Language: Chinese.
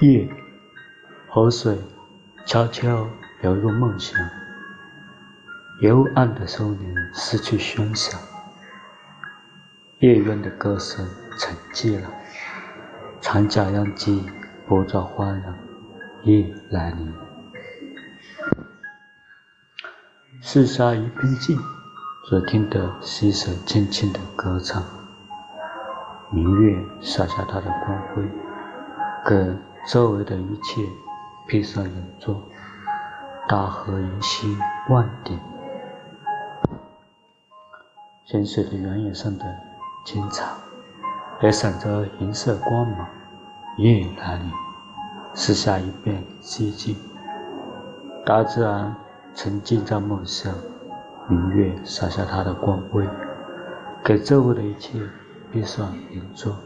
夜，河水悄悄流入梦乡，幽暗的森林失去喧响，夜鸢的歌声沉寂了，长甲秧鸡不再欢了，夜来临，四下一片静，只听得溪水轻轻的歌唱，明月洒下它的光辉，歌。周围的一切披上银装，大河银溪万点，浅水的原野上的青草也闪着银色光芒。夜来临，四下一片寂静，大自然沉浸在梦乡，明月洒下它的光辉，给周围的一切披上银装。